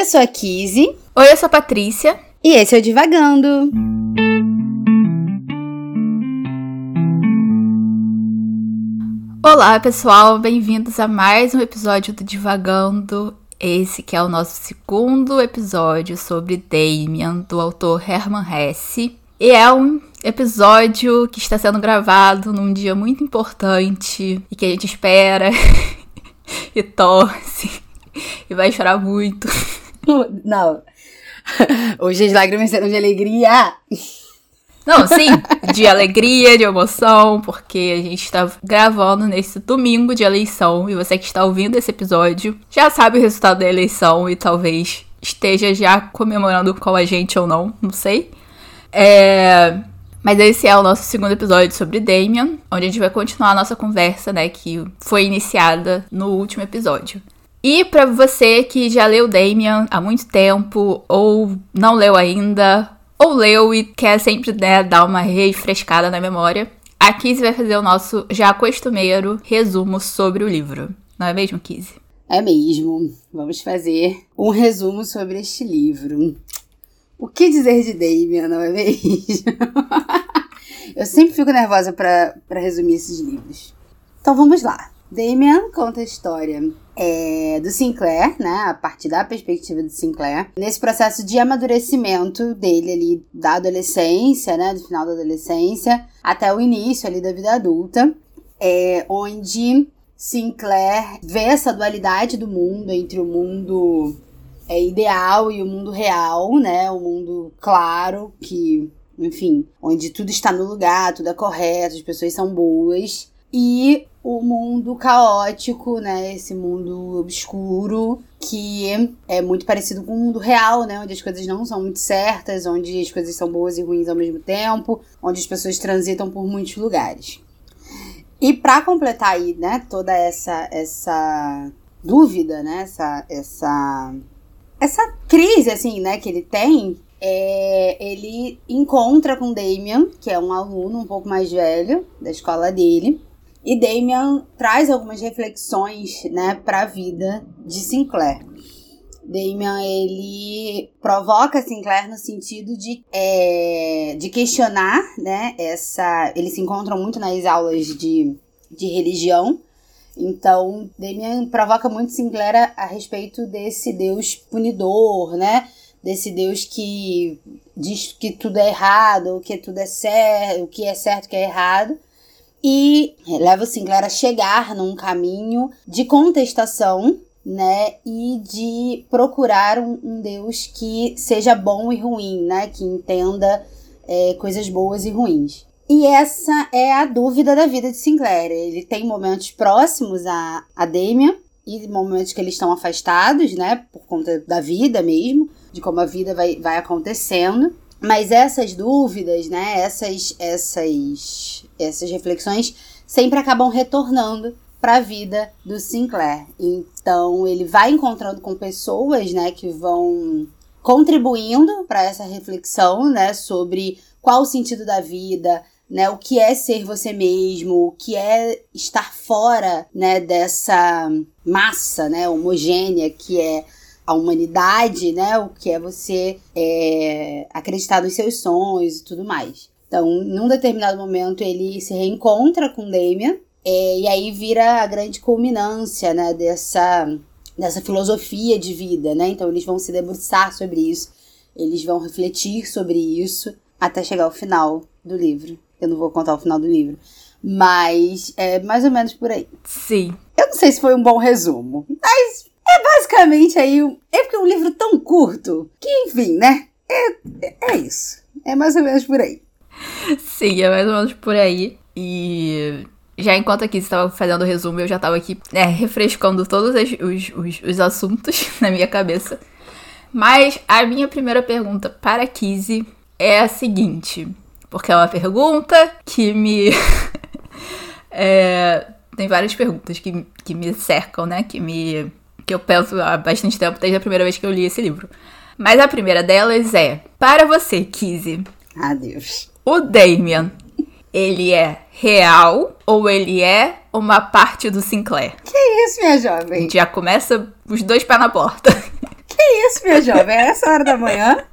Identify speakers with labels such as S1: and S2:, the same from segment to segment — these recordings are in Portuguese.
S1: eu sou a Kizzy.
S2: Oi, eu sou a Patrícia.
S1: E esse é o Divagando.
S2: Olá, pessoal, bem-vindos a mais um episódio do Divagando. Esse que é o nosso segundo episódio sobre Damien, do autor Hermann Hesse. E é um episódio que está sendo gravado num dia muito importante e que a gente espera e torce e vai chorar muito.
S1: Não. Hoje as lágrimas serão de alegria.
S2: Não, sim, de alegria, de emoção, porque a gente está gravando nesse domingo de eleição e você que está ouvindo esse episódio já sabe o resultado da eleição e talvez esteja já comemorando com a gente ou não, não sei. É... Mas esse é o nosso segundo episódio sobre Damien, onde a gente vai continuar a nossa conversa, né, que foi iniciada no último episódio. E para você que já leu Damien há muito tempo, ou não leu ainda, ou leu e quer sempre né, dar uma refrescada na memória, a Kizzy vai fazer o nosso já costumeiro resumo sobre o livro. Não é mesmo, Kizzy?
S1: É mesmo. Vamos fazer um resumo sobre este livro. O que dizer de Damien, não é mesmo? Eu sempre fico nervosa para resumir esses livros. Então vamos lá. Damien conta a história é, do Sinclair, né? A partir da perspectiva do Sinclair, nesse processo de amadurecimento dele ali da adolescência, né? Do final da adolescência até o início ali da vida adulta, é, onde Sinclair vê essa dualidade do mundo entre o mundo é, ideal e o mundo real, né? O mundo claro que enfim, onde tudo está no lugar, tudo é correto, as pessoas são boas, e o mundo caótico, né? Esse mundo obscuro que é muito parecido com o mundo real, né? Onde as coisas não são muito certas, onde as coisas são boas e ruins ao mesmo tempo, onde as pessoas transitam por muitos lugares. E para completar aí, né, toda essa essa dúvida, né, essa essa essa crise assim, né, que ele tem, é, ele encontra com Damien, que é um aluno um pouco mais velho da escola dele, e Damien traz algumas reflexões, né, para a vida de Sinclair. Damien ele provoca Sinclair no sentido de, é, de questionar, né, essa. Eles se encontram muito nas aulas de, de religião. Então, Damien provoca muito Sinclair a, a respeito desse Deus punidor, né? Desse Deus que diz que tudo é errado, que tudo é certo, o que é certo, o que é errado e leva o Sinclair a chegar num caminho de contestação, né, e de procurar um, um Deus que seja bom e ruim, né, que entenda é, coisas boas e ruins. E essa é a dúvida da vida de Sinclair. Ele tem momentos próximos a, a Damien e momentos que eles estão afastados, né, por conta da vida mesmo, de como a vida vai, vai acontecendo. Mas essas dúvidas, né, essas, essas, essas reflexões sempre acabam retornando para a vida do Sinclair. Então ele vai encontrando com pessoas, né, que vão contribuindo para essa reflexão, né, sobre qual o sentido da vida, né, o que é ser você mesmo, o que é estar fora, né, dessa massa, né, homogênea que é a humanidade, né? O que é você é, acreditar nos seus sonhos e tudo mais. Então, num determinado momento, ele se reencontra com Damien, é, e aí vira a grande culminância, né, dessa, dessa filosofia de vida, né? Então, eles vão se debruçar sobre isso, eles vão refletir sobre isso até chegar ao final do livro. Eu não vou contar o final do livro, mas é mais ou menos por aí.
S2: Sim.
S1: Eu não sei se foi um bom resumo, mas é basicamente aí. É porque é um livro tão curto que, enfim, né? É, é isso. É mais ou menos por aí.
S2: Sim, é mais ou menos por aí. E já enquanto aqui estava fazendo o resumo, eu já estava aqui né, refrescando todos os, os, os, assuntos na minha cabeça. Mas a minha primeira pergunta para Kizzy é a seguinte: porque é uma pergunta que me. é, tem várias perguntas que, que me cercam, né? Que me que eu penso há bastante tempo, desde a primeira vez que eu li esse livro. Mas a primeira delas é: Para você, Kizzy.
S1: Adeus.
S2: O Damien, ele é real ou ele é uma parte do Sinclair?
S1: Que isso, minha jovem?
S2: Já começa os dois pés na porta.
S1: Que isso, minha jovem? É essa hora da manhã?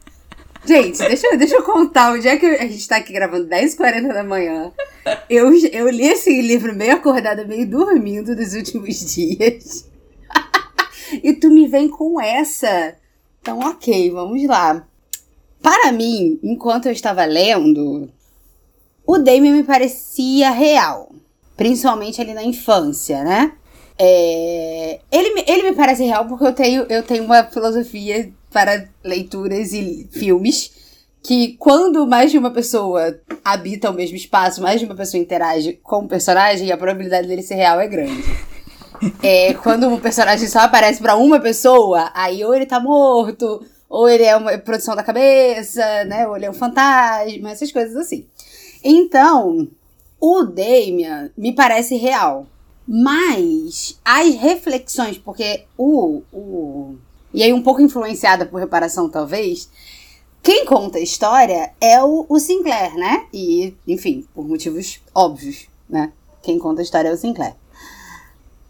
S1: Gente, deixa, eu, deixa eu contar. O dia que a gente tá aqui gravando 10h40 da manhã, eu, eu li esse livro meio acordada, meio dormindo nos últimos dias. E tu me vem com essa. Então, ok, vamos lá. Para mim, enquanto eu estava lendo, o Damien me parecia real. Principalmente ali na infância, né? É, ele, ele me parece real porque eu tenho, eu tenho uma filosofia para leituras e filmes que quando mais de uma pessoa habita o mesmo espaço, mais de uma pessoa interage com o personagem, a probabilidade dele ser real é grande. É, quando o personagem só aparece para uma pessoa, aí ou ele tá morto, ou ele é uma produção da cabeça, né? Ou ele é um fantasma, essas coisas assim. Então, o Damien me parece real. Mas as reflexões, porque o, o. E aí, um pouco influenciada por reparação, talvez. Quem conta a história é o, o Sinclair, né? E, enfim, por motivos óbvios, né? Quem conta a história é o Sinclair.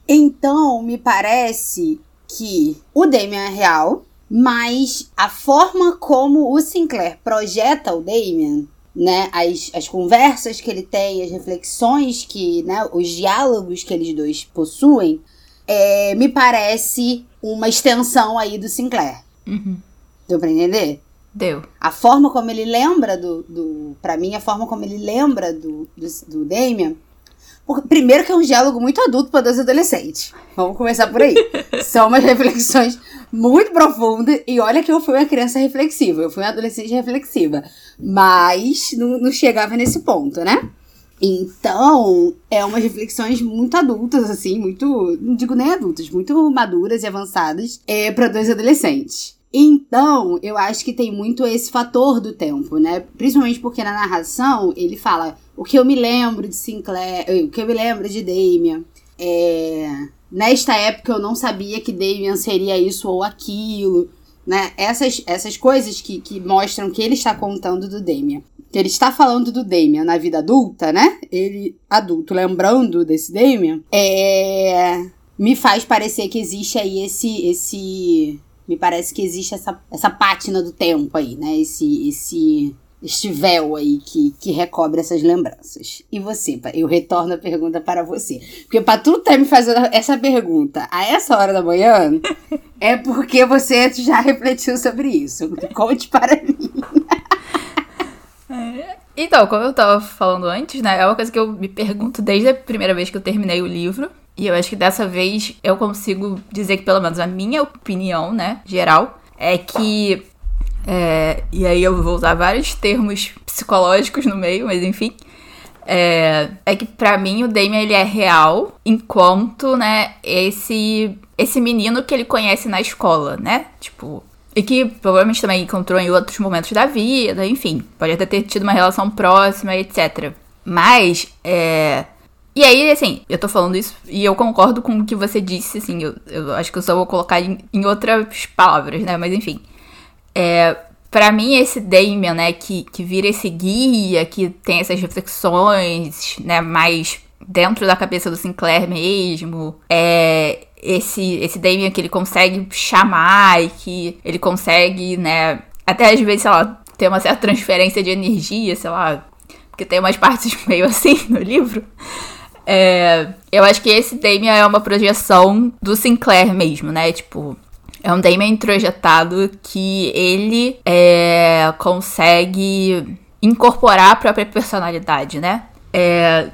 S1: Então, me parece que o Damien é real, mas a forma como o Sinclair projeta o Damien né, as, as conversas que ele tem, as reflexões que, né, os diálogos que eles dois possuem, é, me parece uma extensão aí do Sinclair.
S2: Uhum.
S1: Deu pra entender?
S2: Deu.
S1: A forma como ele lembra do. do para mim, a forma como ele lembra do, do, do Damien. Primeiro que é um diálogo muito adulto para dois adolescentes. Vamos começar por aí. São umas reflexões muito profundas. E olha que eu fui uma criança reflexiva. Eu fui uma adolescente reflexiva. Mas não, não chegava nesse ponto, né? Então, é umas reflexões muito adultas, assim, muito. Não digo nem adultas, muito maduras e avançadas é, para dois adolescentes. Então, eu acho que tem muito esse fator do tempo, né? Principalmente porque na narração ele fala o que eu me lembro de Sinclair, eh, o que eu me lembro de Damien. É, nesta época eu não sabia que Damien seria isso ou aquilo né? Essas, essas coisas que, que mostram que ele está contando do Damien. Que ele está falando do Damien na vida adulta, né? Ele, adulto, lembrando desse Damien, é, me faz parecer que existe aí esse. esse me parece que existe essa, essa pátina do tempo aí, né? Esse, esse este véu aí que, que recobre essas lembranças. E você, eu retorno a pergunta para você. Porque para tu estar tá me fazendo essa pergunta a essa hora da manhã, é porque você já refletiu sobre isso. Conte para mim.
S2: É, então, como eu tava falando antes, né? É uma coisa que eu me pergunto desde a primeira vez que eu terminei o livro. E eu acho que dessa vez eu consigo dizer que, pelo menos, a minha opinião, né, geral, é que é, e aí eu vou usar vários termos psicológicos no meio, mas enfim. É, é que para mim o Damien ele é real, enquanto, né, esse esse menino que ele conhece na escola, né? Tipo, e que provavelmente também encontrou em outros momentos da vida, enfim, pode até ter tido uma relação próxima, etc. Mas, é. E aí, assim, eu tô falando isso e eu concordo com o que você disse, assim, eu, eu acho que eu só vou colocar em, em outras palavras, né? Mas enfim. É, para mim, esse Damien, né, que, que vira esse guia, que tem essas reflexões, né, mais dentro da cabeça do Sinclair mesmo, é esse, esse Damien que ele consegue chamar e que ele consegue, né, até às vezes, sei lá, ter uma certa transferência de energia, sei lá, porque tem umas partes meio assim no livro. É, eu acho que esse Damien é uma projeção do Sinclair mesmo, né? Tipo, é um Damien introjetado que ele é, consegue incorporar a própria personalidade, né? É,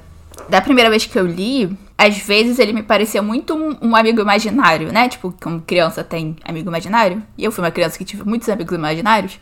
S2: da primeira vez que eu li, às vezes ele me parecia muito um, um, amigo imaginário, né? Tipo, como criança tem amigo imaginário. E eu fui uma criança que tive muitos amigos imaginários.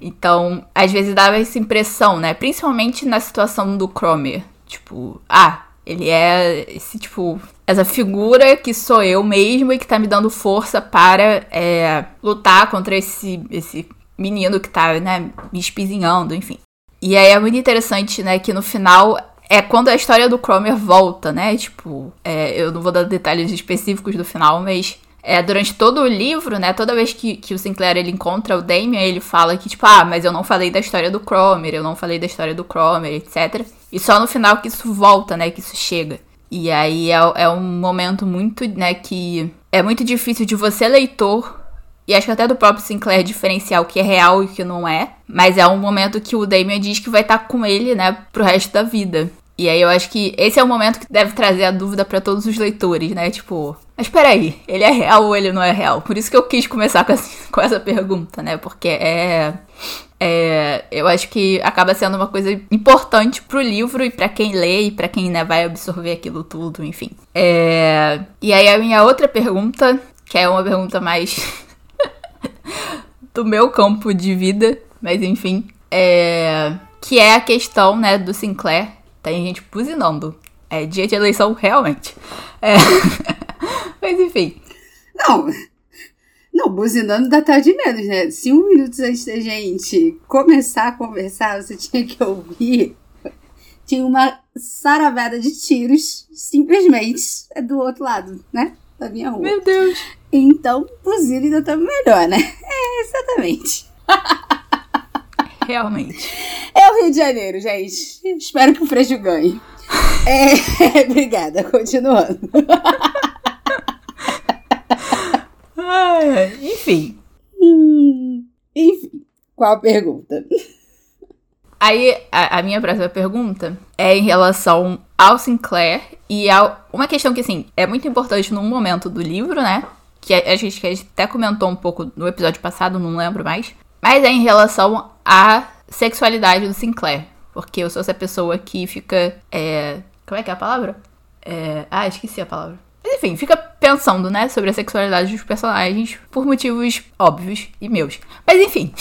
S2: Então, às vezes dava essa impressão, né? Principalmente na situação do Cromer. Tipo, ah, ele é esse, tipo, essa figura que sou eu mesmo e que tá me dando força para é, lutar contra esse, esse menino que tá, né, me espizinhando, enfim. E aí é muito interessante, né, que no final é quando a história do Cromer volta, né? Tipo, é, eu não vou dar detalhes específicos do final, mas é, durante todo o livro, né? Toda vez que, que o Sinclair ele encontra o Damien, ele fala que, tipo, ah, mas eu não falei da história do Cromer, eu não falei da história do Cromer, etc. E só no final que isso volta, né? Que isso chega. E aí é, é um momento muito, né, que é muito difícil de você, leitor, e acho que até do próprio Sinclair diferenciar o que é real e o que não é. Mas é um momento que o Damien diz que vai estar com ele, né, pro resto da vida. E aí eu acho que esse é o momento que deve trazer a dúvida para todos os leitores, né? Tipo, mas peraí, ele é real ou ele não é real? Por isso que eu quis começar com essa, com essa pergunta, né? Porque é, é, eu acho que acaba sendo uma coisa importante pro livro e para quem lê e para quem né, vai absorver aquilo tudo, enfim. É, e aí a minha outra pergunta, que é uma pergunta mais do meu campo de vida, mas enfim, é, que é a questão, né, do Sinclair. Tem gente buzinando. É dia de eleição, realmente. É, mas enfim.
S1: Não, não, buzinando da tarde menos, né? Cinco minutos antes da gente começar a conversar, você tinha que ouvir. Tinha uma saravada de tiros, simplesmente, do outro lado, né? Da minha rua.
S2: Meu Deus.
S1: Então, buzina ainda tá melhor, né? É, exatamente.
S2: Realmente.
S1: É o Rio de Janeiro, gente. Espero que o Freixo ganhe. É, obrigada, continuando.
S2: Ah, enfim.
S1: Hum, enfim, qual a pergunta?
S2: Aí, a, a, minha próxima pergunta é em relação ao Sinclair e a uma questão que, assim, é muito importante num momento do livro, né? Que a, a, gente, que a gente até comentou um pouco no episódio passado, não lembro mais. Mas é em relação à sexualidade do Sinclair. Porque eu sou essa pessoa que fica. É, como é que é a palavra? É, ah, esqueci a palavra. Mas enfim, fica pensando, né, sobre a sexualidade dos personagens por motivos óbvios e meus. Mas enfim.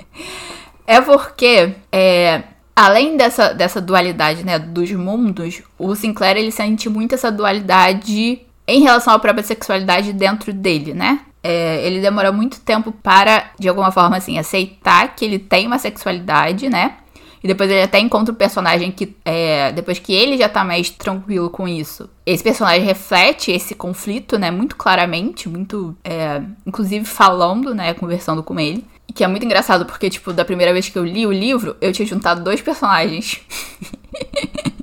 S2: é porque, é, além dessa, dessa dualidade, né, dos mundos, o Sinclair ele sente muito essa dualidade em relação à própria sexualidade dentro dele, né? É, ele demora muito tempo para, de alguma forma, assim, aceitar que ele tem uma sexualidade, né? E depois ele até encontra um personagem que, é, depois que ele já tá mais tranquilo com isso, esse personagem reflete esse conflito, né, muito claramente, muito, é, inclusive falando, né, conversando com ele. Que é muito engraçado porque, tipo, da primeira vez que eu li o livro, eu tinha juntado dois personagens.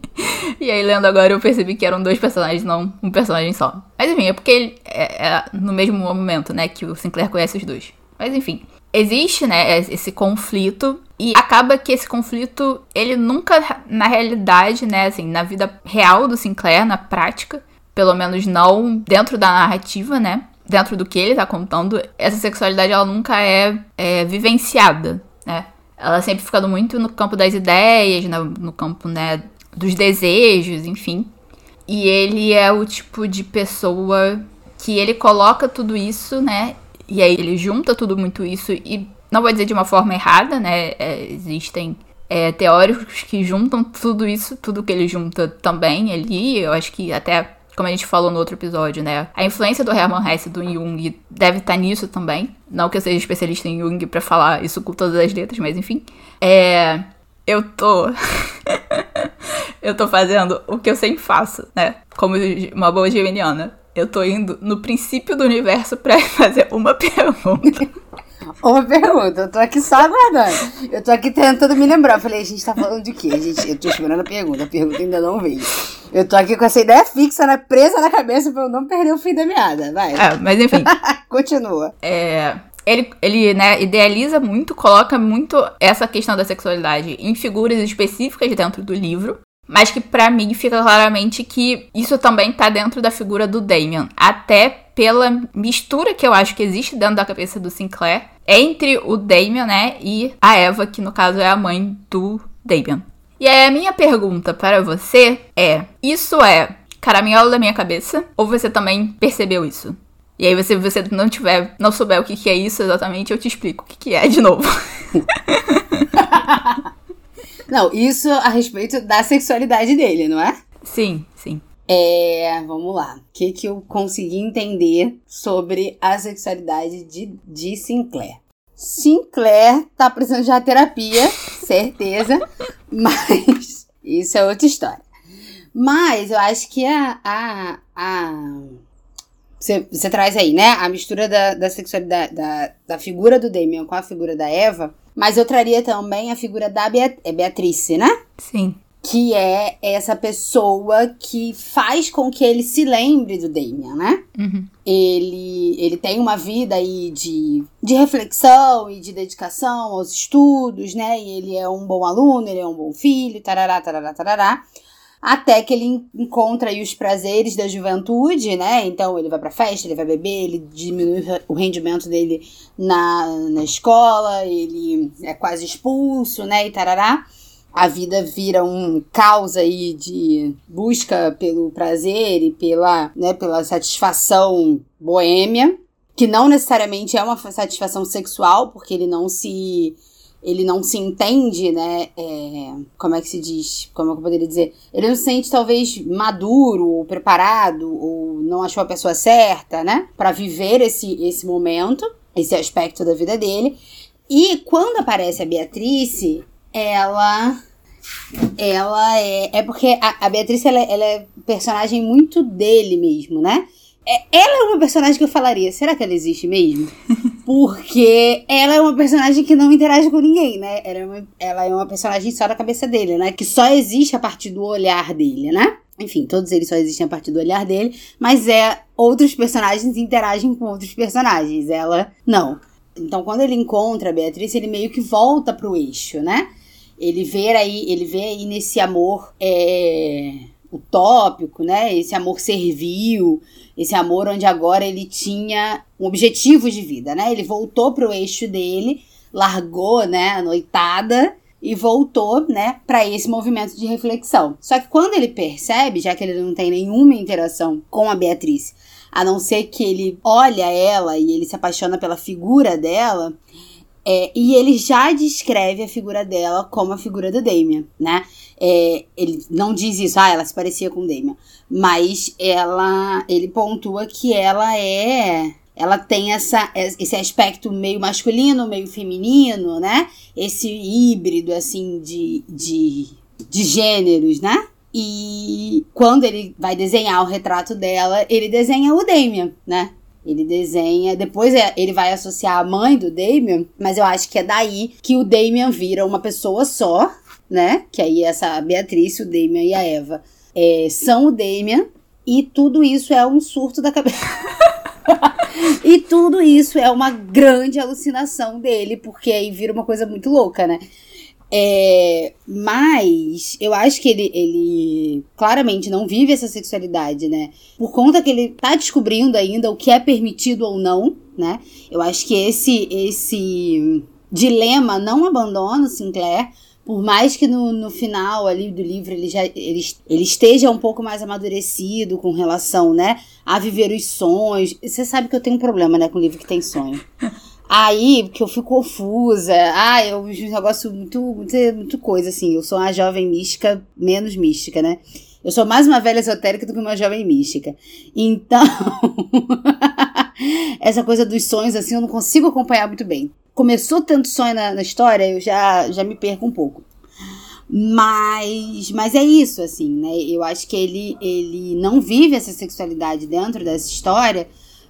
S2: e aí, lendo agora, eu percebi que eram dois personagens, não um personagem só. Mas enfim, é porque ele é, é no mesmo momento, né, que o Sinclair conhece os dois. Mas enfim, existe, né, esse conflito e acaba que esse conflito, ele nunca, na realidade, né, assim, na vida real do Sinclair, na prática, pelo menos não dentro da narrativa, né, dentro do que ele tá contando, essa sexualidade, ela nunca é, é vivenciada, né. Ela sempre fica muito no campo das ideias, no, no campo, né, dos desejos, enfim. E ele é o tipo de pessoa que ele coloca tudo isso, né, e aí ele junta tudo muito isso e não vou dizer de uma forma errada, né? É, existem é, teóricos que juntam tudo isso, tudo que ele junta também ali. Eu acho que até, como a gente falou no outro episódio, né? A influência do Hermann Hesse do Jung deve estar nisso também. Não que eu seja especialista em Jung para falar isso com todas as letras, mas enfim. É, eu tô. eu tô fazendo o que eu sempre faço, né? Como uma boa geminiana eu tô indo no princípio do universo pra fazer uma pergunta.
S1: Uma pergunta, eu tô aqui só aguardando. Eu tô aqui tentando me lembrar. Eu falei, a gente tá falando de quê? Gente, eu tô esperando a pergunta, a pergunta ainda não veio. Eu tô aqui com essa ideia fixa, né, presa na cabeça pra eu não perder o fim da meada. Vai.
S2: É, mas enfim.
S1: Continua.
S2: É. Ele, ele né, idealiza muito, coloca muito essa questão da sexualidade em figuras específicas dentro do livro. Mas que para mim fica claramente que isso também tá dentro da figura do Damien. Até pela mistura que eu acho que existe dentro da cabeça do Sinclair entre o Damien, né, e a Eva, que no caso é a mãe do Damien. E aí a minha pergunta para você é: isso é caraminhola da minha cabeça? Ou você também percebeu isso? E aí, se você não tiver, não souber o que, é isso exatamente, eu te explico o que, que é de novo.
S1: Não, isso a respeito da sexualidade dele, não é?
S2: Sim, sim.
S1: É, vamos lá. O que, que eu consegui entender sobre a sexualidade de, de Sinclair? Sinclair tá precisando de uma terapia, certeza, mas isso é outra história. Mas eu acho que a. a, a você, você traz aí, né? A mistura da, da sexualidade, da, da figura do Damien com a figura da Eva mas eu traria também a figura da Beat é Beatrice, né?
S2: Sim.
S1: que é essa pessoa que faz com que ele se lembre do Damien, né?
S2: Uhum.
S1: Ele, ele tem uma vida aí de, de reflexão e de dedicação aos estudos, né? E ele é um bom aluno, ele é um bom filho, tarará, tarará, tarará. Até que ele encontra aí os prazeres da juventude, né? Então ele vai pra festa, ele vai beber, ele diminui o rendimento dele na, na escola, ele é quase expulso, né? E tarará a vida vira um caos aí de busca pelo prazer e pela, né, pela satisfação boêmia, que não necessariamente é uma satisfação sexual, porque ele não se ele não se entende, né? É, como é que se diz? Como é eu poderia dizer? Ele não se sente talvez maduro ou preparado ou não achou a pessoa certa, né? Para viver esse, esse momento, esse aspecto da vida dele. E quando aparece a Beatrice, ela ela é. É porque a, a Beatriz ela, ela, é personagem muito dele mesmo, né? É, ela é uma personagem que eu falaria, será que ela existe mesmo? Porque ela é uma personagem que não interage com ninguém, né? Ela é, uma, ela é uma personagem só da cabeça dele, né? Que só existe a partir do olhar dele, né? Enfim, todos eles só existem a partir do olhar dele, mas é outros personagens interagem com outros personagens. Ela não. Então, quando ele encontra a Beatriz, ele meio que volta pro eixo, né? Ele vê aí, ele vê aí nesse amor é, utópico, né? Esse amor servil, esse amor onde agora ele tinha um objetivo de vida, né? Ele voltou pro eixo dele, largou, né, a noitada e voltou, né, para esse movimento de reflexão. Só que quando ele percebe, já que ele não tem nenhuma interação com a Beatriz, a não ser que ele olha ela e ele se apaixona pela figura dela, é, e ele já descreve a figura dela como a figura do Damien, né? É, ele não diz isso, ah, ela se parecia com o Damien. Mas ela, ele pontua que ela é ela tem essa, esse aspecto meio masculino, meio feminino, né? Esse híbrido, assim, de, de, de gêneros, né? E quando ele vai desenhar o retrato dela, ele desenha o Damien, né? Ele desenha. Depois é, ele vai associar a mãe do Damien, mas eu acho que é daí que o Damien vira uma pessoa só, né? Que aí essa Beatriz, o Damien e a Eva é, são o Damien. E tudo isso é um surto da cabeça. e tudo isso é uma grande alucinação dele, porque aí vira uma coisa muito louca, né? É, mas eu acho que ele, ele claramente não vive essa sexualidade, né? Por conta que ele tá descobrindo ainda o que é permitido ou não, né? Eu acho que esse, esse dilema não abandona o Sinclair. Por mais que no, no final ali do livro ele já ele, ele esteja um pouco mais amadurecido com relação, né, a viver os sonhos. Você sabe que eu tenho um problema, né, com livro que tem sonho. Aí, que eu fico confusa. Ah, eu vejo um negócio muito, muito, muito coisa, assim. Eu sou uma jovem mística, menos mística, né? Eu sou mais uma velha esotérica do que uma jovem mística. Então, essa coisa dos sonhos, assim, eu não consigo acompanhar muito bem. Começou tanto sonho na, na história, eu já, já me perco um pouco. Mas, mas é isso, assim, né? Eu acho que ele, ele não vive essa sexualidade dentro dessa história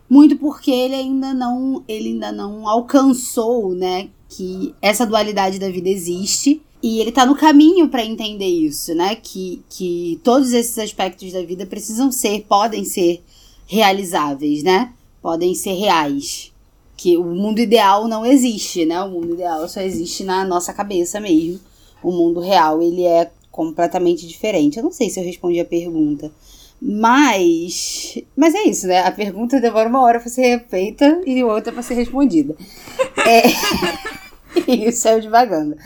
S1: muito porque ele ainda não ele ainda não alcançou, né, que essa dualidade da vida existe e ele tá no caminho para entender isso, né, que que todos esses aspectos da vida precisam ser, podem ser realizáveis, né? Podem ser reais. Que o mundo ideal não existe, né? O mundo ideal só existe na nossa cabeça mesmo. O mundo real, ele é completamente diferente. Eu não sei se eu respondi a pergunta. Mas. Mas é isso, né? A pergunta demora uma hora pra ser feita e outra pra ser respondida. É. isso saiu devagando.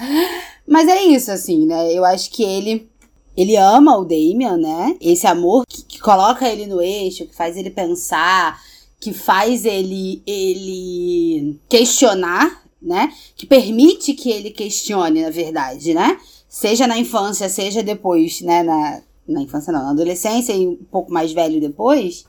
S1: Mas é isso, assim, né? Eu acho que ele. Ele ama o Damien, né? Esse amor que, que coloca ele no eixo, que faz ele pensar, que faz ele, ele questionar, né? Que permite que ele questione, na verdade, né? Seja na infância, seja depois, né? Na, na infância não, na adolescência e um pouco mais velho depois,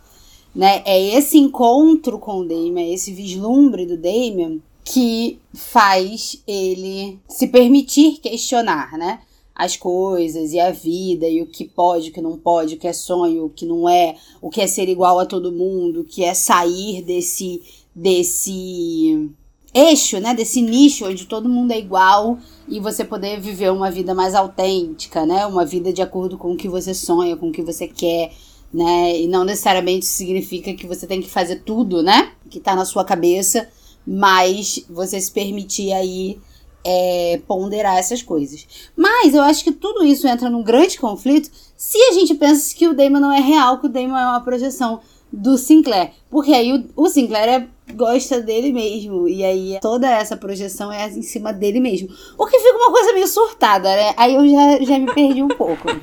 S1: né? É esse encontro com o Damien, esse vislumbre do Damien que faz ele se permitir questionar, né? As coisas e a vida e o que pode, o que não pode, o que é sonho, o que não é, o que é ser igual a todo mundo, o que é sair desse desse eixo, né, desse nicho onde todo mundo é igual e você poder viver uma vida mais autêntica, né, uma vida de acordo com o que você sonha, com o que você quer, né, e não necessariamente significa que você tem que fazer tudo, né, que tá na sua cabeça, mas você se permitir aí é, ponderar essas coisas. Mas eu acho que tudo isso entra num grande conflito se a gente pensa que o Damon não é real, que o Damon é uma projeção do Sinclair. Porque aí o, o Sinclair é, gosta dele mesmo. E aí toda essa projeção é em cima dele mesmo. O que fica uma coisa meio surtada, né? Aí eu já, já me perdi um pouco.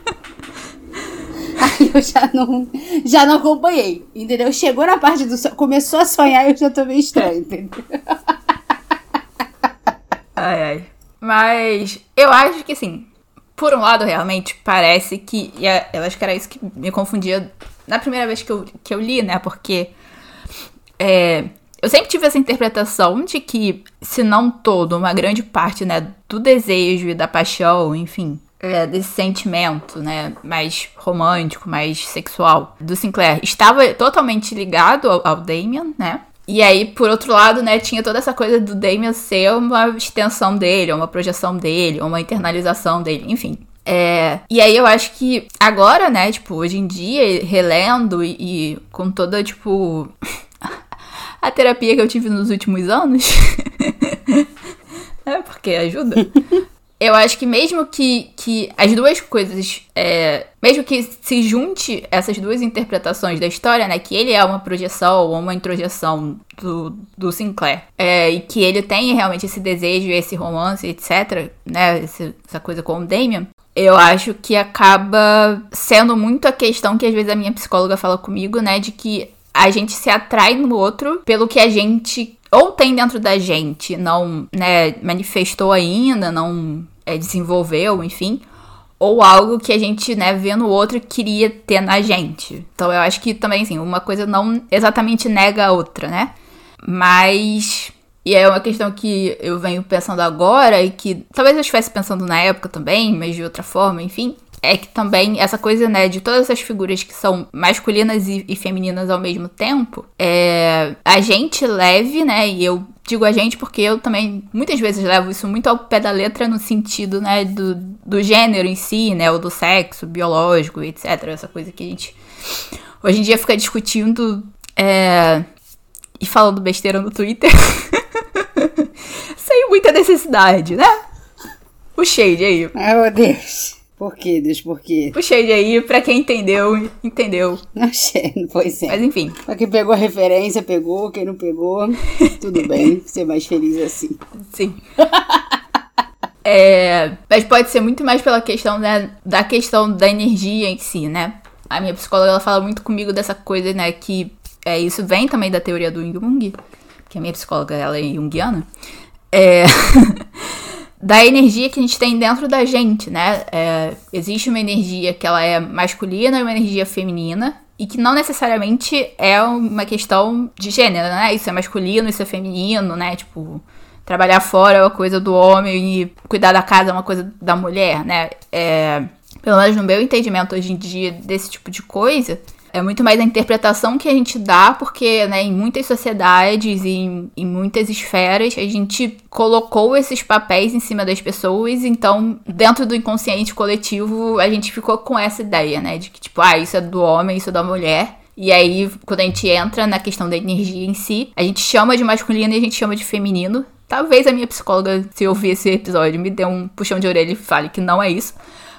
S1: Aí eu já não, já não acompanhei, entendeu? Chegou na parte do começou a sonhar eu já tô meio estranho, entendeu?
S2: Ai, ai. Mas eu acho que assim, por um lado, realmente parece que. E é, eu acho que era isso que me confundia na primeira vez que eu, que eu li, né? Porque. É, eu sempre tive essa interpretação de que, se não todo, uma grande parte, né, do desejo e da paixão, enfim, é, desse sentimento, né, mais romântico, mais sexual do Sinclair, estava totalmente ligado ao, ao Damien, né? E aí, por outro lado, né, tinha toda essa coisa do Damien ser uma extensão dele, uma projeção dele, uma internalização dele, enfim. É, e aí eu acho que agora, né, tipo, hoje em dia, relendo e, e com toda, tipo, a terapia que eu tive nos últimos anos, é porque ajuda. eu acho que mesmo que, que as duas coisas. É, mesmo que se junte essas duas interpretações da história, né? Que ele é uma projeção ou uma introjeção do, do Sinclair. É, e que ele tem realmente esse desejo, esse romance, etc. Né? Esse, essa coisa com o Damien. Eu acho que acaba sendo muito a questão que às vezes a minha psicóloga fala comigo, né? De que a gente se atrai no outro pelo que a gente ou tem dentro da gente, não né, manifestou ainda, não é, desenvolveu, enfim, ou algo que a gente, né, vê no outro queria ter na gente. Então eu acho que também, assim, uma coisa não exatamente nega a outra, né? Mas. E é uma questão que eu venho pensando agora e que talvez eu estivesse pensando na época também, mas de outra forma, enfim é que também essa coisa, né, de todas essas figuras que são masculinas e, e femininas ao mesmo tempo, é, a gente leve, né, e eu digo a gente porque eu também muitas vezes levo isso muito ao pé da letra no sentido, né, do, do gênero em si, né, ou do sexo biológico, etc. Essa coisa que a gente hoje em dia fica discutindo é, e falando besteira no Twitter sem muita necessidade, né? O shade aí.
S1: Ai, meu Deus. Por quê, Deus, por quê?
S2: Puxei de aí, pra quem entendeu, entendeu.
S1: Não sei, pois é.
S2: Mas enfim.
S1: Pra quem pegou a referência, pegou. Quem não pegou, tudo bem. Ser mais feliz assim.
S2: Sim. é, mas pode ser muito mais pela questão né, da questão da energia em si, né? A minha psicóloga ela fala muito comigo dessa coisa, né? Que é, isso vem também da teoria do Jung, que a minha psicóloga ela é junguiana. É. da energia que a gente tem dentro da gente, né? É, existe uma energia que ela é masculina e uma energia feminina. E que não necessariamente é uma questão de gênero, né? Isso é masculino, isso é feminino, né? Tipo, trabalhar fora é uma coisa do homem e cuidar da casa é uma coisa da mulher, né? É, pelo menos no meu entendimento hoje em dia desse tipo de coisa, é muito mais a interpretação que a gente dá, porque né, em muitas sociedades e em, em, muitas esferas a gente colocou esses papéis em cima das pessoas, então dentro do inconsciente coletivo a gente ficou com essa ideia, né? De que tipo, ah, isso é do homem, isso é da mulher. E aí, quando a gente entra na questão da energia em si, a gente chama de masculino e a gente chama de feminino. Talvez a minha psicóloga, se ouvir esse episódio, me dê um puxão de orelha e fale que não é isso.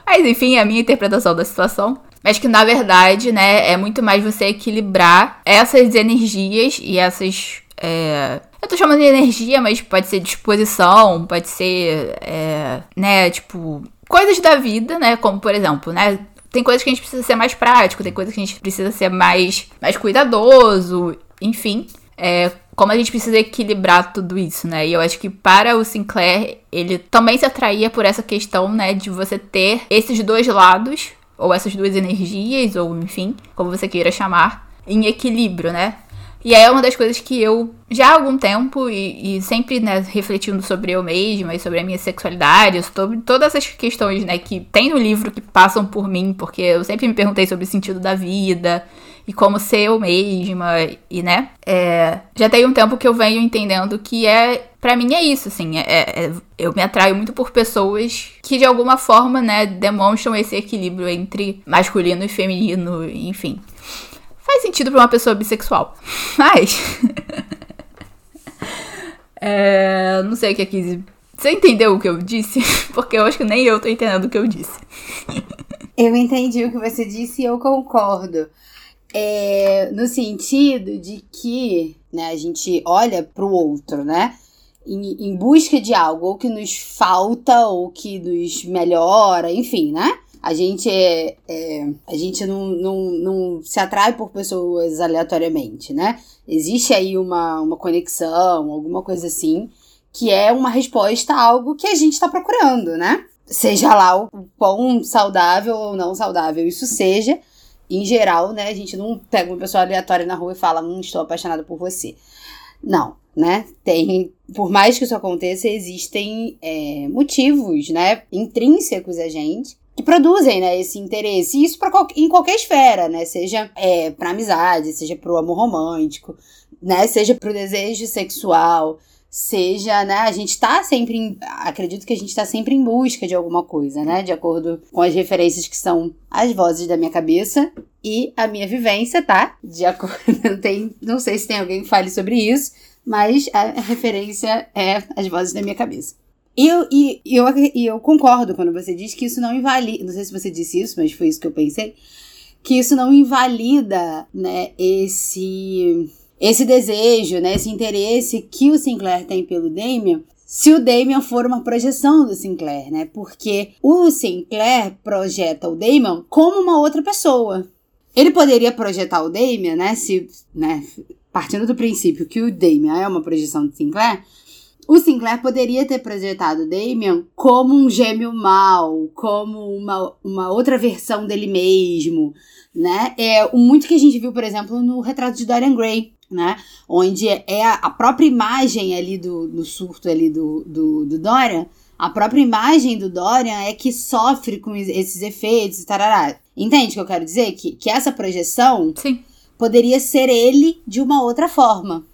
S2: Mas enfim, é a minha interpretação da situação. Mas que na verdade, né, é muito mais você equilibrar essas energias e essas. É... Eu tô chamando de energia, mas pode ser disposição, pode ser. É... né, tipo. Coisas da vida, né? Como por exemplo, né? Tem coisas que a gente precisa ser mais prático, tem coisas que a gente precisa ser mais, mais cuidadoso, enfim. É, como a gente precisa equilibrar tudo isso, né? E eu acho que para o Sinclair, ele também se atraía por essa questão, né, de você ter esses dois lados ou essas duas energias, ou enfim, como você queira chamar, em equilíbrio, né? E é uma das coisas que eu, já há algum tempo, e, e sempre, né, refletindo sobre eu mesma e sobre a minha sexualidade, sobre todas essas questões, né, que tem no livro que passam por mim, porque eu sempre me perguntei sobre o sentido da vida, e como ser eu mesma, e né? É, já tem um tempo que eu venho entendendo que é. para mim é isso, assim. É, é, eu me atraio muito por pessoas que de alguma forma, né, demonstram esse equilíbrio entre masculino e feminino, enfim. Faz sentido pra uma pessoa bissexual. Mas. é, não sei o que é que. Você entendeu o que eu disse? Porque eu acho que nem eu tô entendendo o que eu disse.
S1: Eu entendi o que você disse e eu concordo. É, no sentido de que né, a gente olha para o outro, né? Em, em, busca de algo, ou que nos falta, ou que nos melhora, enfim, né? A gente, é, é, a gente não, não, não se atrai por pessoas aleatoriamente, né? Existe aí uma, uma conexão, alguma coisa assim, que é uma resposta a algo que a gente está procurando, né? Seja lá o quão saudável ou não saudável isso seja, em geral, né? A gente não pega uma pessoa aleatória na rua e fala, hum, estou apaixonada por você. Não, né? Tem, por mais que isso aconteça, existem é, motivos, né, intrínsecos a gente que produzem, né, esse interesse. E isso para em qualquer esfera, né? Seja é, para amizade, seja para o amor romântico, né? Seja para o desejo sexual, seja, né, a gente tá sempre, em, acredito que a gente tá sempre em busca de alguma coisa, né, de acordo com as referências que são as vozes da minha cabeça e a minha vivência, tá? De acordo, não tem, não sei se tem alguém que fale sobre isso, mas a referência é as vozes da minha cabeça. Eu, e, eu, e eu concordo quando você diz que isso não invalida, não sei se você disse isso, mas foi isso que eu pensei, que isso não invalida, né, esse esse desejo, né, esse interesse que o Sinclair tem pelo Damien, se o Damien for uma projeção do Sinclair, né? Porque o Sinclair projeta o Damien como uma outra pessoa. Ele poderia projetar o Damien, né, se, né, partindo do princípio que o Damien é uma projeção do Sinclair, o Sinclair poderia ter projetado o Damien como um gêmeo mau, como uma, uma outra versão dele mesmo, né? É muito que a gente viu, por exemplo, no retrato de Dorian Gray, né? Onde é a própria imagem ali do, do surto ali do, do, do Dorian, a própria imagem do Dorian é que sofre com esses efeitos e tarará. Entende o que eu quero dizer? Que, que essa projeção
S2: Sim.
S1: poderia ser ele de uma outra forma.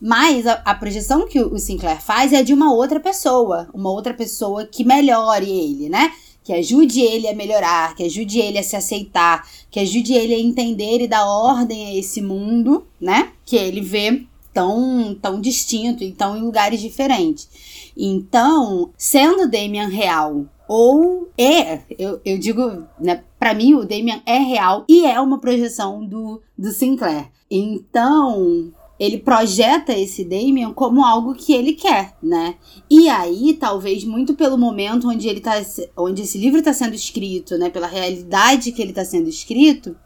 S1: Mas a, a, projeção que o Sinclair faz é de uma outra pessoa, uma outra pessoa que melhore ele, né? Que ajude ele a melhorar, que ajude ele a se aceitar, que ajude ele a entender e dar ordem a esse mundo, né? Que ele vê tão, tão distinto, então em lugares diferentes. Então, sendo Damian real ou é, eu, eu digo, né, para mim o Damian é real e é uma projeção do, do Sinclair. Então, ele projeta esse Damien como algo que ele quer, né? E aí, talvez muito pelo momento onde ele tá, onde esse livro está sendo escrito, né, pela realidade que ele está sendo escrito,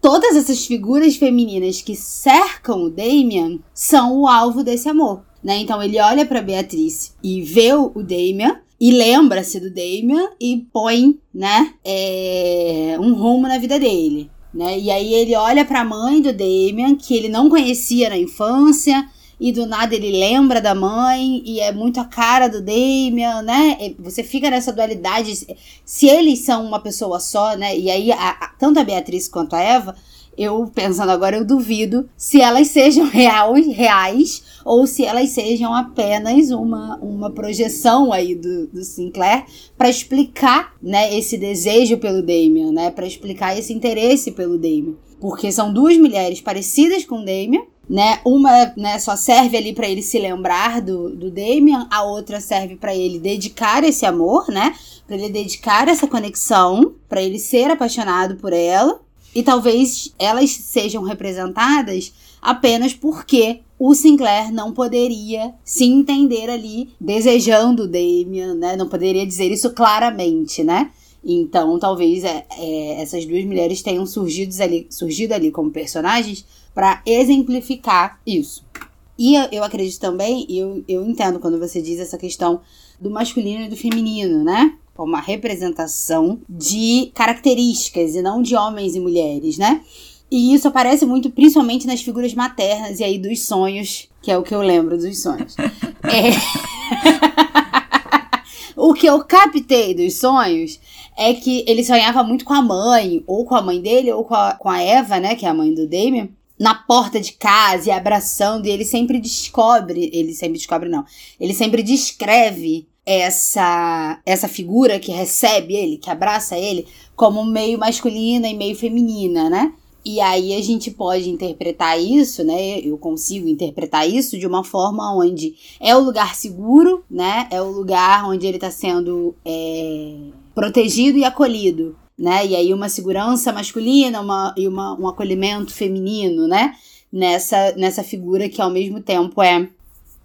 S1: todas essas figuras femininas que cercam o Damien são o alvo desse amor, né? Então ele olha para Beatriz e vê o Damien e lembra-se do Damien e põe, né, é, um rumo na vida dele né? E aí ele olha para a mãe do Damien, que ele não conhecia na infância, e do nada ele lembra da mãe e é muito a cara do Damien, né? Você fica nessa dualidade. Se eles são uma pessoa só, né? E aí a, a, tanto a Beatriz quanto a Eva, eu pensando agora, eu duvido se elas sejam real, reais ou se elas sejam apenas uma, uma projeção aí do, do Sinclair para explicar, né, esse desejo pelo Damien, né, para explicar esse interesse pelo Damien. Porque são duas mulheres parecidas com Damien, né? Uma, né, só serve ali para ele se lembrar do, do Damien, a outra serve para ele dedicar esse amor, né? Para ele dedicar essa conexão, para ele ser apaixonado por ela. E talvez elas sejam representadas apenas porque o Sinclair não poderia se entender ali desejando Damien, né? Não poderia dizer isso claramente, né? Então, talvez é, é, essas duas mulheres tenham surgido ali, surgido ali como personagens para exemplificar isso. E eu, eu acredito também, eu, eu entendo quando você diz essa questão do masculino e do feminino, né? Uma representação de características e não de homens e mulheres, né? E isso aparece muito, principalmente nas figuras maternas e aí dos sonhos, que é o que eu lembro dos sonhos. é... o que eu captei dos sonhos é que ele sonhava muito com a mãe, ou com a mãe dele, ou com a, com a Eva, né, que é a mãe do Damien, na porta de casa e abraçando, e ele sempre descobre, ele sempre descobre não, ele sempre descreve essa essa figura que recebe ele, que abraça ele, como meio masculina e meio feminina, né? E aí a gente pode interpretar isso, né? Eu consigo interpretar isso de uma forma onde é o lugar seguro, né? É o lugar onde ele está sendo é, protegido e acolhido, né? E aí uma segurança masculina uma, e uma, um acolhimento feminino, né? Nessa, nessa figura que ao mesmo tempo é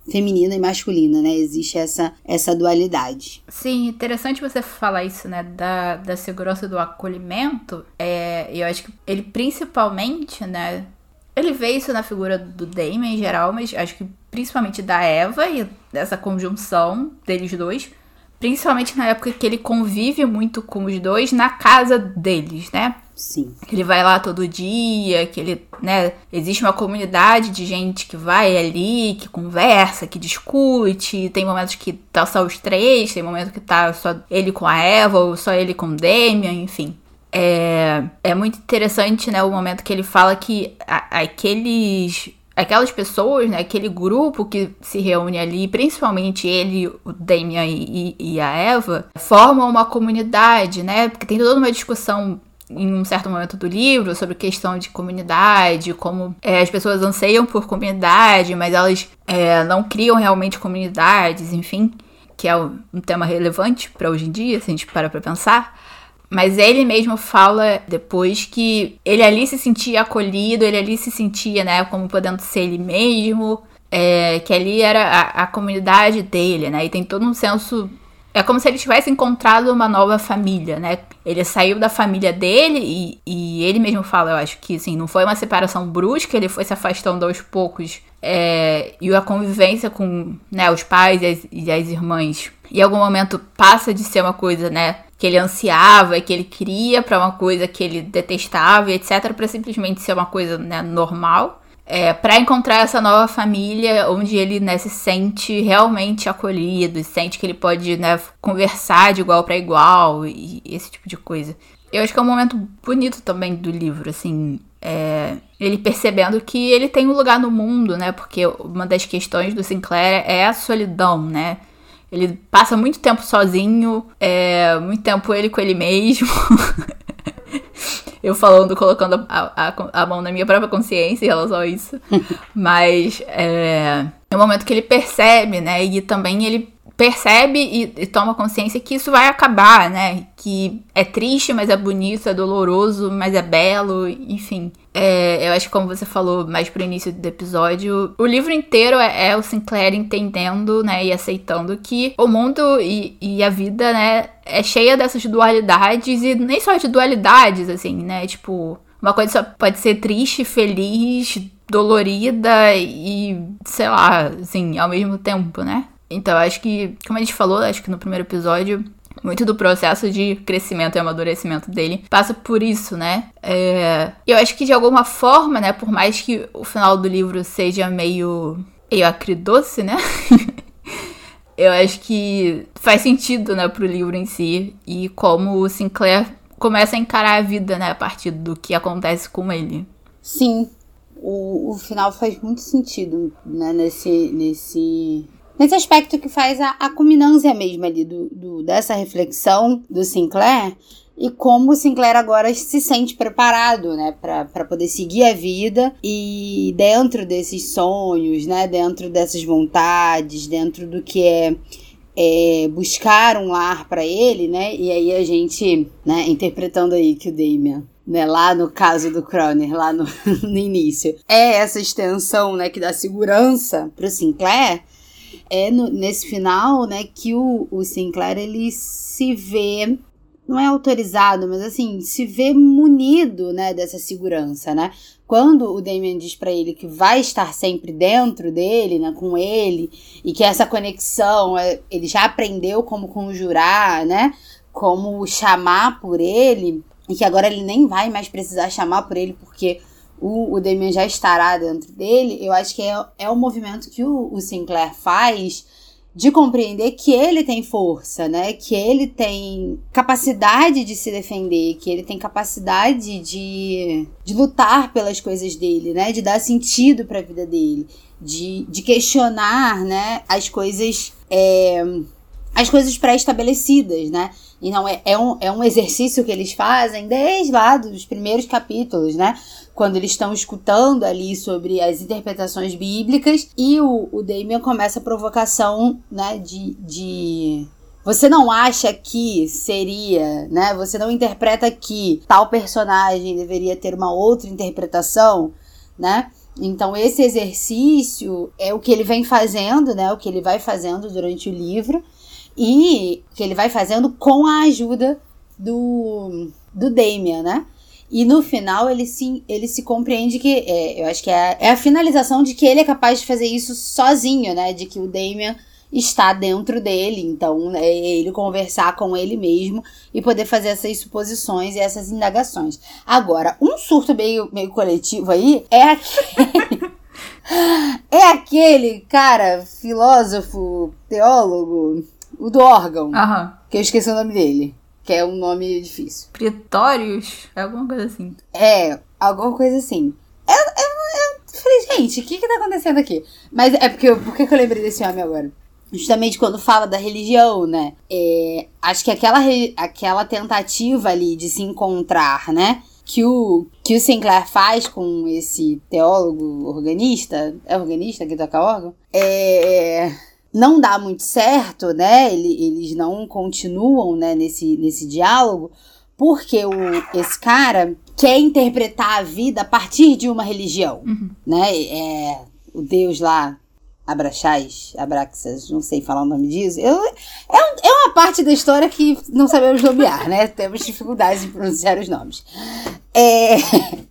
S1: feminina e masculina, né? Existe essa, essa dualidade.
S2: Sim, interessante você falar isso, né? Da, da segurança do acolhimento. É, eu acho que ele principalmente, né? Ele vê isso na figura do Damon em geral, mas acho que principalmente da Eva e dessa conjunção deles dois. Principalmente na época que ele convive muito com os dois na casa deles, né?
S1: Sim.
S2: Que ele vai lá todo dia, que ele, né, existe uma comunidade de gente que vai ali, que conversa, que discute, tem momentos que tá só os três, tem momentos que tá só ele com a Eva, ou só ele com o Damian, enfim. É, é muito interessante, né, o momento que ele fala que a, aqueles aquelas pessoas, né, aquele grupo que se reúne ali, principalmente ele, o Damian e, e, a Eva, formam uma comunidade, né? Porque tem toda uma discussão em um certo momento do livro sobre questão de comunidade, como é, as pessoas anseiam por comunidade, mas elas é, não criam realmente comunidades, enfim, que é um tema relevante para hoje em dia, se a gente para para pensar. Mas ele mesmo fala depois que ele ali se sentia acolhido, ele ali se sentia, né, como podendo ser ele mesmo, é, que ali era a, a comunidade dele, né, e tem todo um senso é como se ele tivesse encontrado uma nova família, né? Ele saiu da família dele e, e ele mesmo fala, eu acho que assim, não foi uma separação brusca, ele foi se afastando aos poucos. É, e a convivência com né, os pais e as, e as irmãs, em algum momento passa de ser uma coisa, né? Que ele ansiava, que ele queria, para uma coisa que ele detestava, etc., para simplesmente ser uma coisa né, normal é, para encontrar essa nova família onde ele né, se sente realmente acolhido, sente que ele pode né, conversar de igual para igual e esse tipo de coisa. Eu acho que é um momento bonito também do livro, assim, é, ele percebendo que ele tem um lugar no mundo, né? Porque uma das questões do Sinclair é a solidão, né? Ele passa muito tempo sozinho, é, muito tempo ele com ele mesmo. eu falando, colocando a, a, a, mão na minha própria consciência em relação a isso. Mas é, é um momento que ele percebe, né? E também ele percebe e, e, toma consciência que isso vai acabar, né? Que é triste, mas é bonito, é doloroso, mas é belo, enfim. É, eu acho que como você falou mais pro início do episódio, o livro inteiro é, é o Sinclair entendendo, né, e aceitando que o mundo e, e, a vida, né, é cheia dessas dualidades e nem só de dualidades, assim, né, tipo, uma coisa só pode ser triste, feliz, dolorida e, sei lá, assim, ao mesmo tempo, né? Então, acho que, como a gente falou, acho que no primeiro episódio, muito do processo de crescimento e amadurecimento dele passa por isso, né? É... Eu acho que de alguma forma, né, por mais que o final do livro seja meio, meio acridoce, né? eu acho que faz sentido, né, pro livro em si e como o Sinclair começa a encarar a vida, né, a partir do que acontece com ele.
S1: Sim, o, o final faz muito sentido, né, nesse, nesse Nesse aspecto que faz a, a culminância mesmo ali do, do, dessa reflexão do Sinclair e como o Sinclair agora se sente preparado, né, para poder seguir a vida e dentro desses sonhos, né, dentro dessas vontades, dentro do que é, é buscar um lar para ele, né, e aí a gente, né, interpretando aí que o Damien né, lá no caso do Croner, lá no, no início, é essa extensão, né, que dá segurança pro Sinclair, é no, nesse final, né, que o, o Sinclair ele se vê não é autorizado, mas assim, se vê munido, né, dessa segurança, né? Quando o Damien diz para ele que vai estar sempre dentro dele, né, com ele, e que essa conexão, é, ele já aprendeu como conjurar, né, como chamar por ele, e que agora ele nem vai mais precisar chamar por ele porque o, o Damien já estará dentro dele, eu acho que é, é o movimento que o, o Sinclair faz de compreender que ele tem força, né? Que ele tem capacidade de se defender, que ele tem capacidade de, de lutar pelas coisas dele, né? De dar sentido para a vida dele, de, de questionar, né? As coisas é, as coisas pré-estabelecidas, né? Então é, é, um, é um exercício que eles fazem desde lá dos primeiros capítulos, né? Quando eles estão escutando ali sobre as interpretações bíblicas e o, o Damien começa a provocação, né? De, de você não acha que seria, né? Você não interpreta que tal personagem deveria ter uma outra interpretação, né? Então esse exercício é o que ele vem fazendo, né? O que ele vai fazendo durante o livro e que ele vai fazendo com a ajuda do, do Damien, né? E no final ele se, ele se compreende que, é, eu acho que é, é a finalização de que ele é capaz de fazer isso sozinho, né? De que o Damien está dentro dele, então é ele conversar com ele mesmo e poder fazer essas suposições e essas indagações. Agora, um surto meio, meio coletivo aí é aquele. é aquele cara, filósofo, teólogo, o do órgão.
S2: Aham.
S1: Que eu esqueci o nome dele. Que é um nome difícil.
S2: Pretórios? Alguma coisa assim.
S1: É, alguma coisa assim. Eu, eu, eu falei, gente, o que que tá acontecendo aqui? Mas é porque, por que eu lembrei desse homem agora? Justamente quando fala da religião, né? É, acho que aquela, aquela tentativa ali de se encontrar, né? Que o, que o Sinclair faz com esse teólogo organista, é organista que toca órgão? É, não dá muito certo, né? Eles não continuam né, nesse, nesse diálogo, porque o, esse cara quer interpretar a vida a partir de uma religião, uhum. né? É, o Deus lá, Abraxás, Abraxas, não sei falar o nome disso. Eu, é, é uma parte da história que não sabemos nomear, né? Temos dificuldades em pronunciar os nomes. É,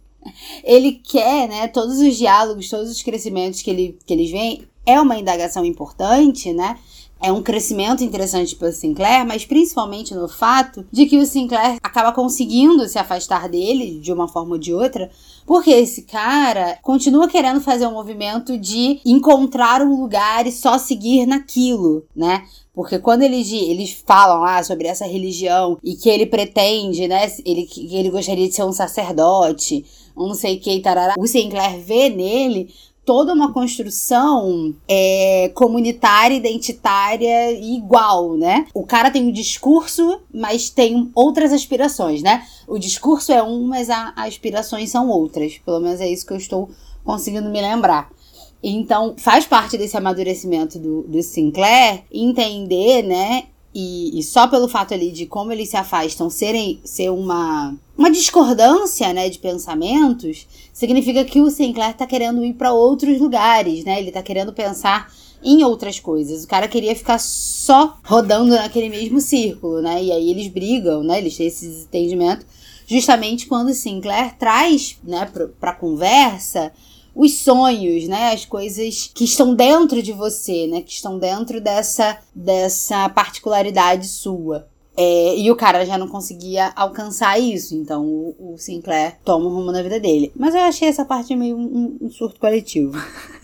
S1: ele quer, né, todos os diálogos, todos os crescimentos que, ele, que eles veem é uma indagação importante, né? É um crescimento interessante para o Sinclair, mas principalmente no fato de que o Sinclair acaba conseguindo se afastar dele de uma forma ou de outra, porque esse cara continua querendo fazer um movimento de encontrar um lugar e só seguir naquilo, né? Porque quando eles, eles falam lá sobre essa religião e que ele pretende, né? Ele, que ele gostaria de ser um sacerdote, um não sei o que, tarará, o Sinclair vê nele toda uma construção é, comunitária, identitária igual, né? O cara tem um discurso, mas tem outras aspirações, né? O discurso é um, mas as aspirações são outras. Pelo menos é isso que eu estou conseguindo me lembrar. Então, faz parte desse amadurecimento do, do Sinclair entender, né, e, e, só pelo fato ali de como eles se afastam serem ser uma uma discordância, né, de pensamentos, significa que o Sinclair tá querendo ir para outros lugares, né? Ele tá querendo pensar em outras coisas. O cara queria ficar só rodando naquele mesmo círculo, né? E aí eles brigam, né? Eles têm esse entendimento justamente quando o Sinclair traz, né, pra conversa os sonhos, né? As coisas que estão dentro de você, né? Que estão dentro dessa, dessa particularidade sua. É, e o cara já não conseguia alcançar isso, então o, o, Sinclair toma um rumo na vida dele. Mas eu achei essa parte meio um, um surto coletivo.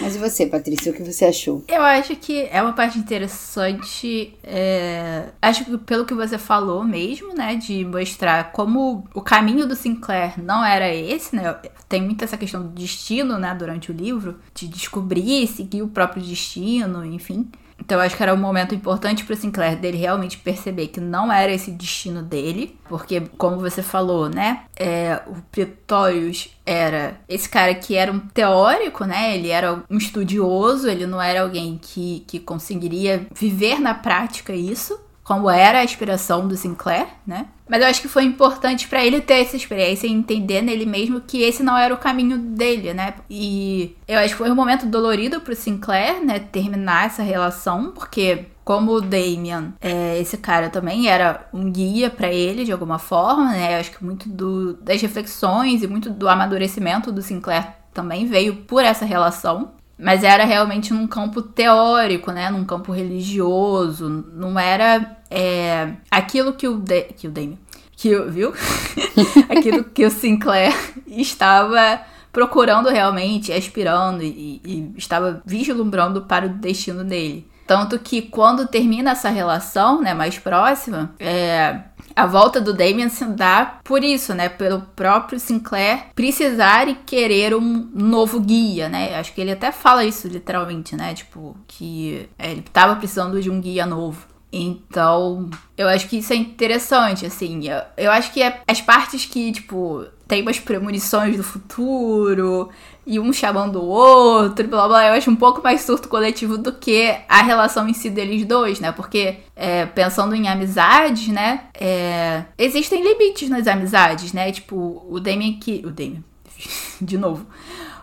S1: Mas e você, Patrícia, o que você achou?
S2: Eu acho que é uma parte interessante. É... Acho que pelo que você falou mesmo, né? De mostrar como o caminho do Sinclair não era esse, né? Tem muito essa questão do destino, né? Durante o livro, de descobrir, seguir o próprio destino, enfim. Então acho que era um momento importante pro Sinclair dele realmente perceber que não era esse destino dele, porque como você falou, né, é, o Pretorius era esse cara que era um teórico, né, ele era um estudioso, ele não era alguém que, que conseguiria viver na prática isso, como era a inspiração do Sinclair, né? Mas eu acho que foi importante para ele ter essa experiência e entender nele mesmo que esse não era o caminho dele, né? E eu acho que foi um momento dolorido pro Sinclair, né? Terminar essa relação, porque como o Damien, é, esse cara também era um guia para ele de alguma forma, né? Eu acho que muito do, das reflexões e muito do amadurecimento do Sinclair também veio por essa relação. Mas era realmente num campo teórico, né? Num campo religioso. Não era é, aquilo que o, de, que o Damien... Que viu? aquilo que o Sinclair estava procurando realmente, aspirando e, e estava vislumbrando para o destino dele. Tanto que quando termina essa relação, né, mais próxima, é, a volta do Damien se dá por isso, né? Pelo próprio Sinclair precisar e querer um novo guia, né? Acho que ele até fala isso literalmente, né? Tipo, que é, ele tava precisando de um guia novo. Então, eu acho que isso é interessante, assim. Eu, eu acho que é, as partes que, tipo, tem umas premonições do futuro e um chamando o outro, blá blá, eu acho um pouco mais surto coletivo do que a relação em si deles dois, né? Porque é, pensando em amizades, né? É, existem limites nas amizades, né? Tipo, o Damien que. O Damien. De novo.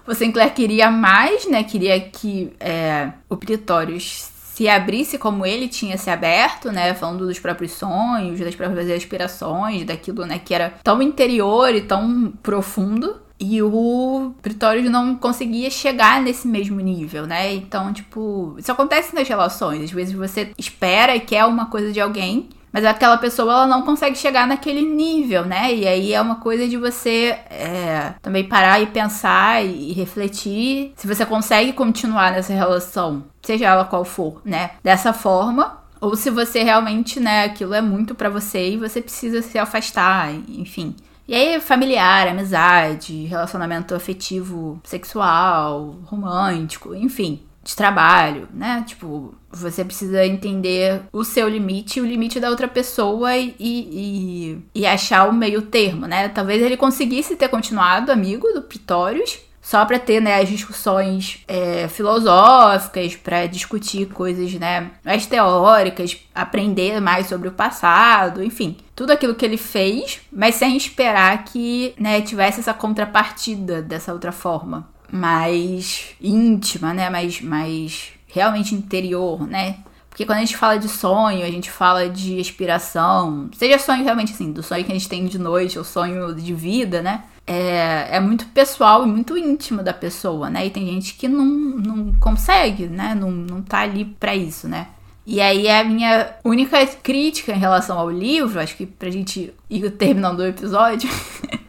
S2: O Sinclair queria mais, né? Queria que é, o Pretorius se abrisse como ele tinha se aberto, né? Falando dos próprios sonhos, das próprias aspirações, daquilo, né? Que era tão interior e tão profundo. E o Pretório não conseguia chegar nesse mesmo nível, né? Então, tipo, isso acontece nas relações. Às vezes você espera e quer uma coisa de alguém, mas aquela pessoa ela não consegue chegar naquele nível, né? E aí é uma coisa de você é, também parar e pensar e refletir se você consegue continuar nessa relação, seja ela qual for, né? Dessa forma, ou se você realmente, né, aquilo é muito para você e você precisa se afastar, enfim. E aí, familiar, amizade, relacionamento afetivo, sexual, romântico, enfim de trabalho, né? Tipo, você precisa entender o seu limite e o limite da outra pessoa e, e, e achar o meio termo, né? Talvez ele conseguisse ter continuado amigo do Pitórios, só para ter né, as discussões é, filosóficas, para discutir coisas né, mais teóricas, aprender mais sobre o passado, enfim, tudo aquilo que ele fez, mas sem esperar que né, tivesse essa contrapartida dessa outra forma mais íntima, né? Mais, mais realmente interior, né? Porque quando a gente fala de sonho, a gente fala de aspiração, seja sonho realmente assim, do sonho que a gente tem de noite, ou sonho de vida, né? É, é muito pessoal e muito íntimo da pessoa, né? E tem gente que não, não consegue, né? Não, não tá ali para isso, né? E aí a minha única crítica em relação ao livro, acho que pra gente ir terminando o episódio,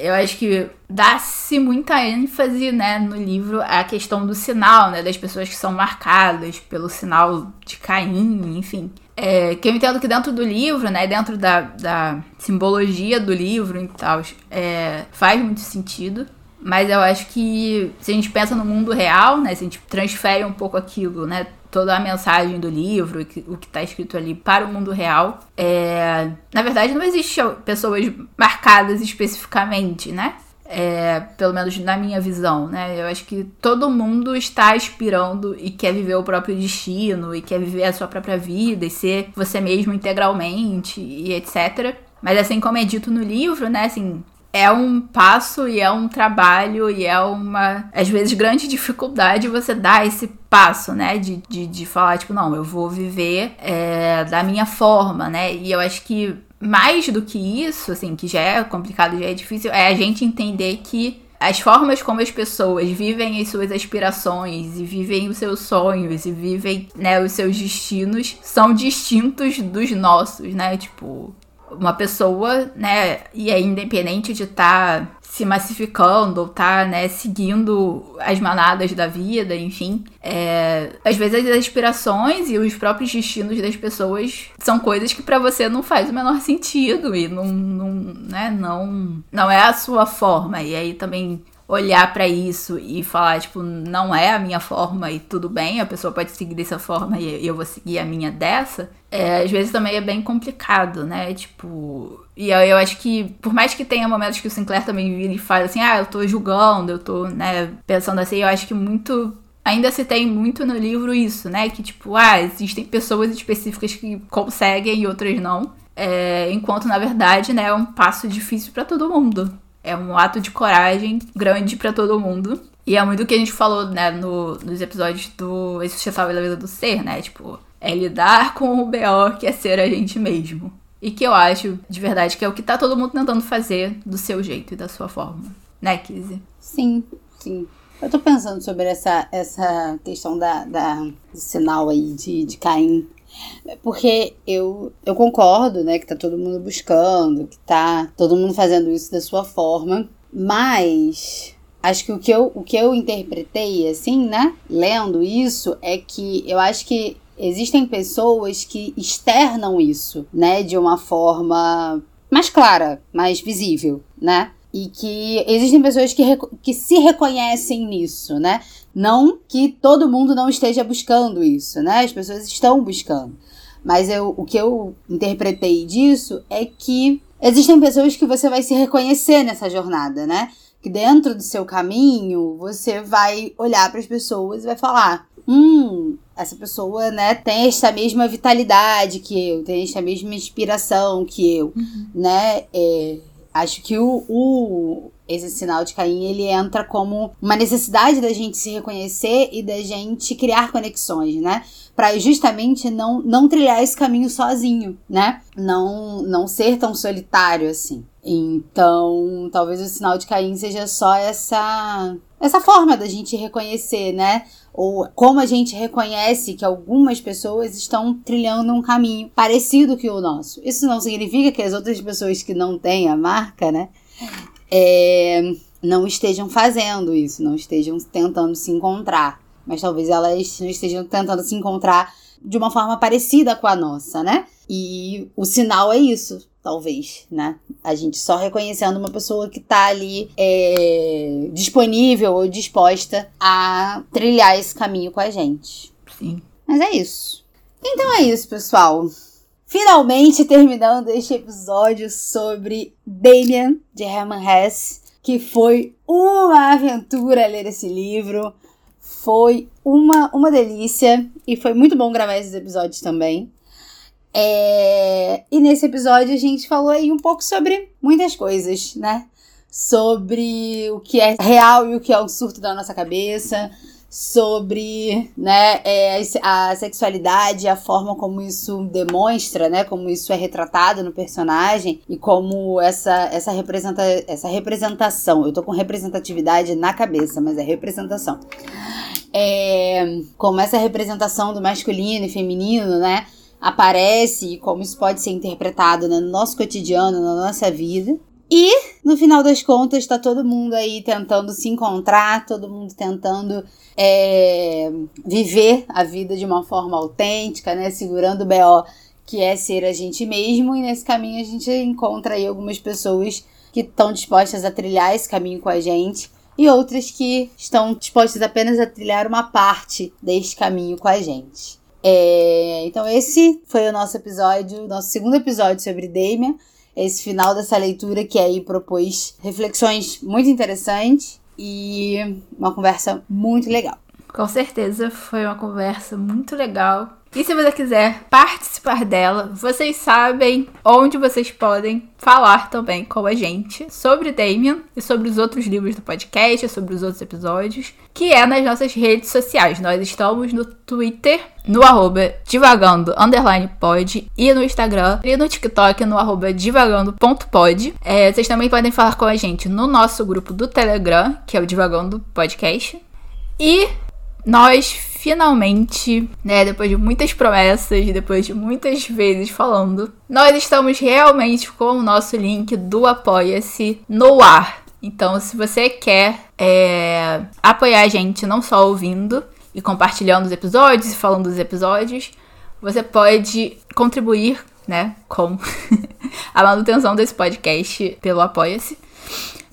S2: eu acho que dá-se muita ênfase, né, no livro a questão do sinal, né, das pessoas que são marcadas pelo sinal de Caim, enfim. É, que eu entendo que dentro do livro, né, dentro da, da simbologia do livro e tal, é, faz muito sentido. Mas eu acho que se a gente pensa no mundo real, né, se a gente transfere um pouco aquilo, né, toda a mensagem do livro, o que está escrito ali para o mundo real. É... Na verdade, não existe pessoas marcadas especificamente, né? É, pelo menos na minha visão, né? Eu acho que todo mundo está aspirando e quer viver o próprio destino e quer viver a sua própria vida e ser você mesmo integralmente e etc. Mas assim como é dito no livro, né? Assim, é um passo e é um trabalho e é uma, às vezes, grande dificuldade você dar esse passo, né? De, de, de falar, tipo, não, eu vou viver é, da minha forma, né? E eu acho que mais do que isso, assim, que já é complicado, já é difícil, é a gente entender que as formas como as pessoas vivem as suas aspirações e vivem os seus sonhos e vivem, né, os seus destinos são distintos dos nossos, né? Tipo, uma pessoa, né, e é independente de estar tá se massificando ou tá, né, seguindo as manadas da vida, enfim. É, às vezes as aspirações e os próprios destinos das pessoas são coisas que para você não faz o menor sentido e não, não, né, não, não é a sua forma. E aí também olhar para isso e falar, tipo, não é a minha forma e tudo bem, a pessoa pode seguir dessa forma e eu vou seguir a minha dessa, é, às vezes também é bem complicado, né? Tipo. E eu, eu acho que, por mais que tenha momentos que o Sinclair também vira e faz assim, ah, eu tô julgando, eu tô, né, pensando assim, eu acho que muito ainda se tem muito no livro isso, né? Que tipo, ah, existem pessoas específicas que conseguem e outras não. É, enquanto, na verdade, né, é um passo difícil para todo mundo. É um ato de coragem grande para todo mundo. E é muito o que a gente falou, né, no, nos episódios do Insustentável da Vida do Ser, né? Tipo, é lidar com o BO que é ser a gente mesmo. E que eu acho, de verdade, que é o que tá todo mundo tentando fazer do seu jeito e da sua forma. Né, Kizzy?
S1: Sim, sim. Eu tô pensando sobre essa, essa questão da, da, do sinal aí de, de Caim porque eu, eu concordo, né, que tá todo mundo buscando, que tá todo mundo fazendo isso da sua forma, mas acho que o que eu, o que eu interpretei, assim, né, lendo isso, é que eu acho que existem pessoas que externam isso, né, de uma forma mais clara, mais visível, né? E que existem pessoas que, que se reconhecem nisso, né? Não que todo mundo não esteja buscando isso, né? As pessoas estão buscando. Mas eu, o que eu interpretei disso é que existem pessoas que você vai se reconhecer nessa jornada, né? Que dentro do seu caminho você vai olhar para as pessoas e vai falar: hum, essa pessoa, né, tem esta mesma vitalidade que eu, tem esta mesma inspiração que eu, uhum. né? É, acho que o, o, esse sinal de Caim ele entra como uma necessidade da gente se reconhecer e da gente criar conexões, né? Para justamente não, não trilhar esse caminho sozinho, né? Não, não ser tão solitário assim. Então, talvez o sinal de Caim seja só essa essa forma da gente reconhecer, né? Ou como a gente reconhece que algumas pessoas estão trilhando um caminho parecido que o nosso. Isso não significa que as outras pessoas que não têm a marca, né, é, não estejam fazendo isso, não estejam tentando se encontrar. Mas talvez elas não estejam tentando se encontrar de uma forma parecida com a nossa, né? E o sinal é isso talvez, né? A gente só reconhecendo uma pessoa que tá ali é, disponível ou disposta a trilhar esse caminho com a gente.
S2: Sim.
S1: Mas é isso. Então é isso, pessoal. Finalmente terminando este episódio sobre Damien, de Herman Hesse, que foi uma aventura ler esse livro. Foi uma, uma delícia e foi muito bom gravar esses episódios também. É... E nesse episódio a gente falou aí um pouco sobre muitas coisas, né? Sobre o que é real e o que é um surto da nossa cabeça, sobre né, é, a sexualidade, a forma como isso demonstra, né, como isso é retratado no personagem e como essa, essa, representa, essa representação, eu tô com representatividade na cabeça, mas é representação. É, como essa representação do masculino e feminino, né, aparece e como isso pode ser interpretado né, no nosso cotidiano, na nossa vida. E, no final das contas, tá todo mundo aí tentando se encontrar, todo mundo tentando é, viver a vida de uma forma autêntica, né? Segurando o BO que é ser a gente mesmo. E nesse caminho a gente encontra aí algumas pessoas que estão dispostas a trilhar esse caminho com a gente e outras que estão dispostas apenas a trilhar uma parte deste caminho com a gente. É, então, esse foi o nosso episódio, nosso segundo episódio sobre Damien. Esse final dessa leitura que aí propôs reflexões muito interessantes e uma conversa muito legal.
S2: Com certeza foi uma conversa muito legal. E se você quiser participar dela, vocês sabem onde vocês podem falar também com a gente sobre Damien e sobre os outros livros do podcast, sobre os outros episódios, que é nas nossas redes sociais. Nós estamos no Twitter, no arroba divagando pod e no Instagram e no TikTok no arroba divagando.pod. É, vocês também podem falar com a gente no nosso grupo do Telegram, que é o Divagando Podcast. E nós finalmente, né, depois de muitas promessas, depois de muitas vezes falando, nós estamos realmente com o nosso link do Apoia-se no ar. Então, se você quer é, apoiar a gente não só ouvindo e compartilhando os episódios e falando dos episódios, você pode contribuir, né, com a manutenção desse podcast pelo Apoia-se.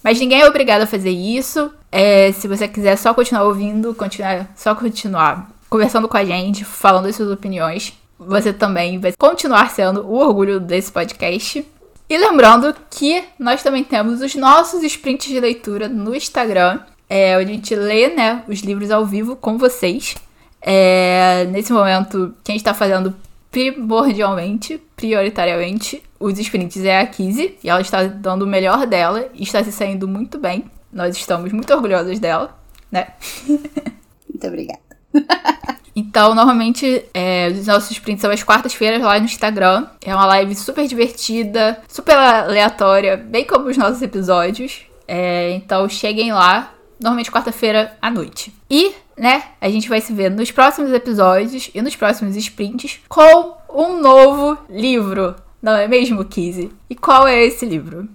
S2: Mas ninguém é obrigado a fazer isso. É, se você quiser só continuar ouvindo, continuar, só continuar conversando com a gente, falando suas opiniões, você também vai continuar sendo o orgulho desse podcast. E lembrando que nós também temos os nossos sprints de leitura no Instagram, é, onde a gente lê né, os livros ao vivo com vocês. É, nesse momento, quem está fazendo primordialmente, prioritariamente, os sprints é a Kizzy, e ela está dando o melhor dela e está se saindo muito bem. Nós estamos muito orgulhosos dela, né?
S1: Muito obrigada.
S2: Então, normalmente, é, os nossos sprints são às quartas-feiras lá no Instagram. É uma live super divertida, super aleatória, bem como os nossos episódios. É, então, cheguem lá, normalmente quarta-feira à noite. E, né, a gente vai se ver nos próximos episódios e nos próximos sprints com um novo livro. Não é mesmo, Kizzy? E qual é esse livro?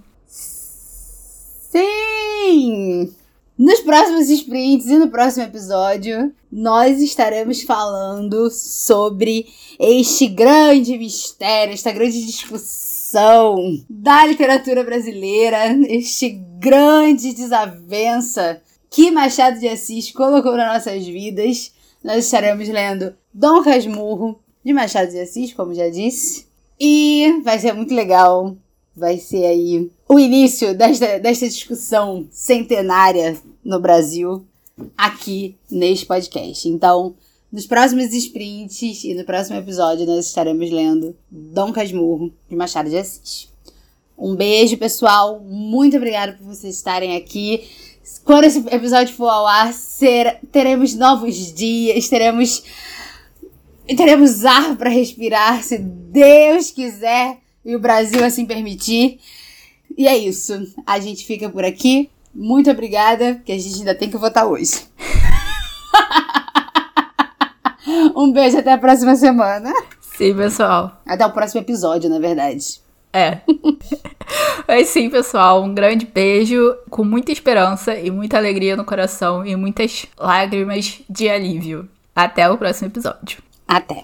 S1: Sim! Nos próximos sprints e no próximo episódio, nós estaremos falando sobre este grande mistério, esta grande discussão da literatura brasileira, este grande desavença que Machado de Assis colocou nas nossas vidas. Nós estaremos lendo Dom Casmurro, de Machado de Assis, como já disse. E vai ser muito legal. Vai ser aí o início desta, desta discussão centenária no Brasil aqui neste podcast. Então, nos próximos sprints e no próximo episódio nós estaremos lendo Dom Casmurro de Machado de Assis. Um beijo, pessoal. Muito obrigada por vocês estarem aqui. Quando esse episódio for ao ar, ser, teremos novos dias, teremos teremos ar para respirar, se Deus quiser e o Brasil assim permitir. E é isso. A gente fica por aqui. Muito obrigada, que a gente ainda tem que votar hoje. um beijo até a próxima semana.
S2: Sim, pessoal.
S1: Até o próximo episódio, na verdade.
S2: É. Mas sim, pessoal, um grande beijo com muita esperança e muita alegria no coração e muitas lágrimas de alívio. Até o próximo episódio.
S1: Até.